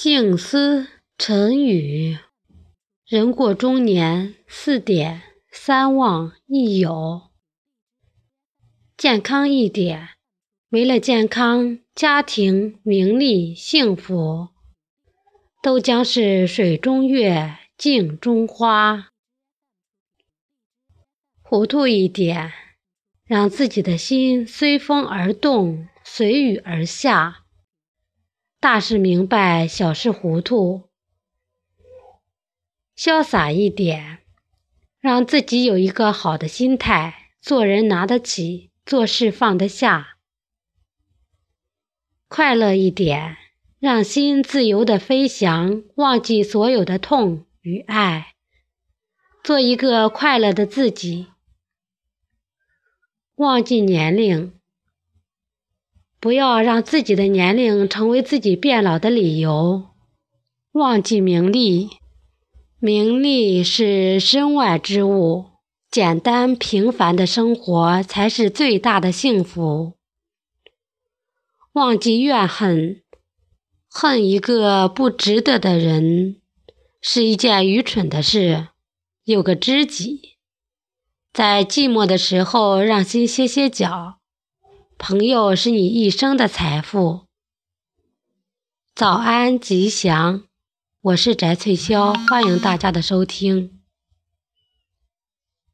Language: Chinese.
静思沉语：人过中年，四点三忘一有。健康一点，没了健康，家庭、名利、幸福都将是水中月，镜中花。糊涂一点，让自己的心随风而动，随雨而下。大事明白，小事糊涂。潇洒一点，让自己有一个好的心态，做人拿得起，做事放得下。快乐一点，让心自由的飞翔，忘记所有的痛与爱，做一个快乐的自己。忘记年龄。不要让自己的年龄成为自己变老的理由。忘记名利，名利是身外之物，简单平凡的生活才是最大的幸福。忘记怨恨，恨一个不值得的人是一件愚蠢的事。有个知己，在寂寞的时候让心歇歇脚。朋友是你一生的财富。早安，吉祥，我是翟翠潇，欢迎大家的收听。